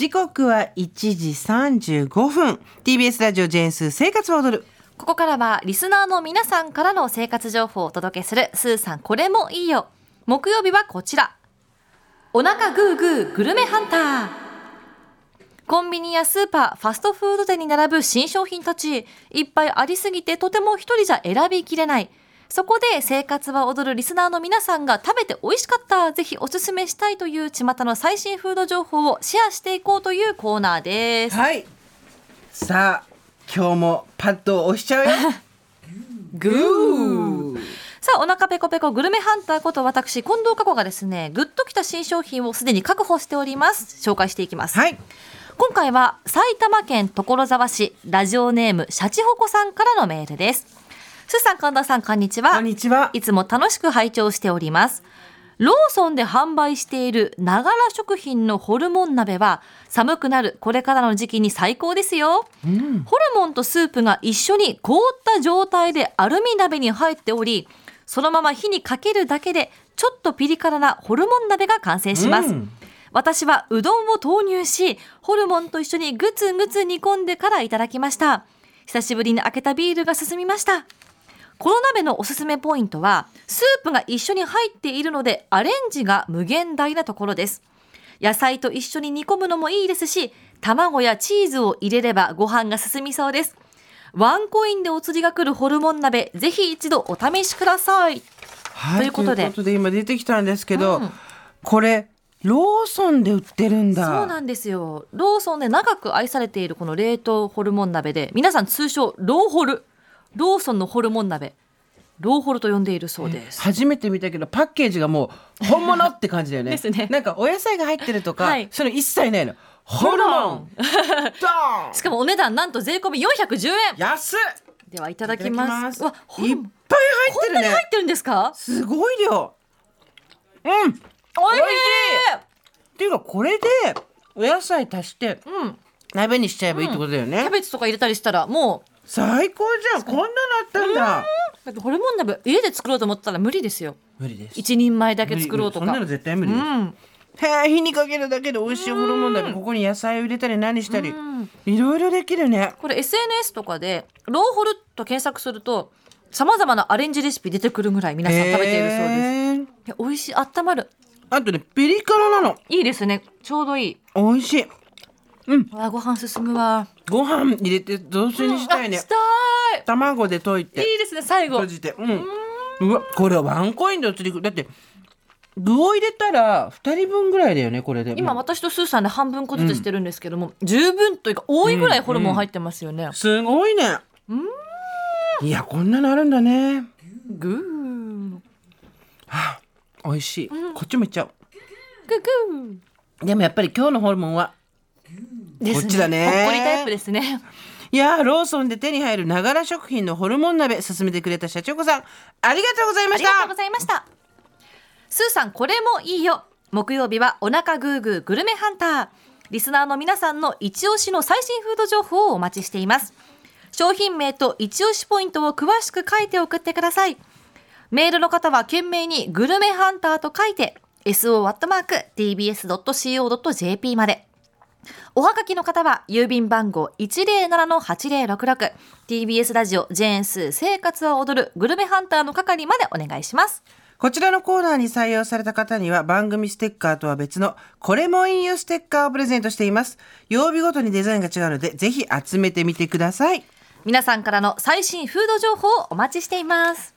時刻は1時35分。TBS ラジオジェンス生活は踊るここからはリスナーの皆さんからの生活情報をお届けするスーさん。これもいいよ。木曜日はこちら。お腹グーグーグルメハンター。コンビニやスーパー、ファストフード店に並ぶ新商品たち、いっぱいありすぎてとても一人じゃ選びきれない。そこで生活は踊るリスナーの皆さんが食べて美味しかった、ぜひおすすめしたいという巷の最新フード情報をシェアしていこうというコーナーです。はいさあ今日もパッドを押しちゃうよ グーさあ、お腹ペコペコグルメハンターこと私、近藤佳子がですね、グッときた新商品をすでに確保しております。紹介していきます。はい今回は埼玉県所沢市ラジオネームシャチホコさんからのメールです。すーさん、神田さん、こんにちは。こんにちはいつも楽しく拝聴しております。ローソンで販売しているながら食品のホルモン鍋は寒くなるこれからの時期に最高ですよ。ホルモンとスープが一緒に凍った状態でアルミ鍋に入っており、そのまま火にかけるだけでちょっとピリ辛なホルモン鍋が完成します。うん私はうどんを投入し、ホルモンと一緒にぐつぐつ煮込んでからいただきました。久しぶりに開けたビールが進みました。この鍋のおすすめポイントは、スープが一緒に入っているので、アレンジが無限大なところです。野菜と一緒に煮込むのもいいですし、卵やチーズを入れればご飯が進みそうです。ワンコインでお釣りが来るホルモン鍋、ぜひ一度お試しください。はいということで今出てきたんですけど、うんこれローソンで売ってるんだそうなんですよ。ローソンで長く愛されているこの冷凍ホルモン鍋で、皆さん通称ローホル。ローソンのホルモン鍋。ローホルと呼んでいるそうです。初めて見たけどパッケージがもう本物って感じだよね。ですね。なんかお野菜が入ってるとか、はい。それ一切ないの。ホルモン。しかもお値段なんと税込み410円。安っ。ではいただきます。わ、ホルモン。ぱい入ってこんなにるね入ってるんですか？すごい量。うん。おい。しい。っていうかこれでお野菜足してうん。鍋にしちゃえばいいってことだよね、キャベツとか入れたりしたらも最高じゃん。こんなのあったんだ。う、だってホルモン鍋家で作ろうと思ったら無理ですよ。無理です。一人前だけ作ろうとか。そんなの絶対無理です、うん。へえ火にかけるだけで美味しいホルモン鍋。ここに野菜を入れたり何したり。うん。いろいろできるね。これ SNS とかでローホルと検索するとさまざまなアレンジレシピ出てくるぐらい皆さん食べているそうです。美味しい。温まる。あとねピリ辛なの。いいですね。ちょうどいい。美味しいわご飯進むわ。ご飯入れて雑炊にしたいね。あしたい。卵で溶いて。いいですね最後。閉じて。うん。うわこれワンコインでお釣りだって具を入れたら2人分ぐらいだよねこれで。今うん。私とスーさんで半分こずつしてるんですけども、十分というか多いぐらいホルモン入ってますよね、すごいね。いやこんなのあるんだね。グー。美味しい、こっちもいっちゃおう。ググでもやっぱり今日のホルモンはーですこっちだねほっこりタイプですねいやーローソンで手に入るながら食品のホルモン鍋勧めてくれた社長子さんありがとうございましたありがとうございました。スーさん、これもいいよ。木曜日はお腹グーグーグルメハンター。リスナーの皆さんの一押しの最新フード情報をお待ちしています。商品名と一押しポイントを詳しく書いて送ってください。メールの方は懸命にグルメハンターと書いて、so.tbs.co.jp まで。おはがきの方は郵便番号107-8066 TBS ラジオジェーンスー生活は踊るグルメハンターの係までお願いします。こちらのコーナーに採用された方には番組ステッカーとは別のこれもいいよステッカーをプレゼントしています。曜日ごとにデザインが違うのでぜひ集めてみてください。皆さんからの最新フード情報をお待ちしています。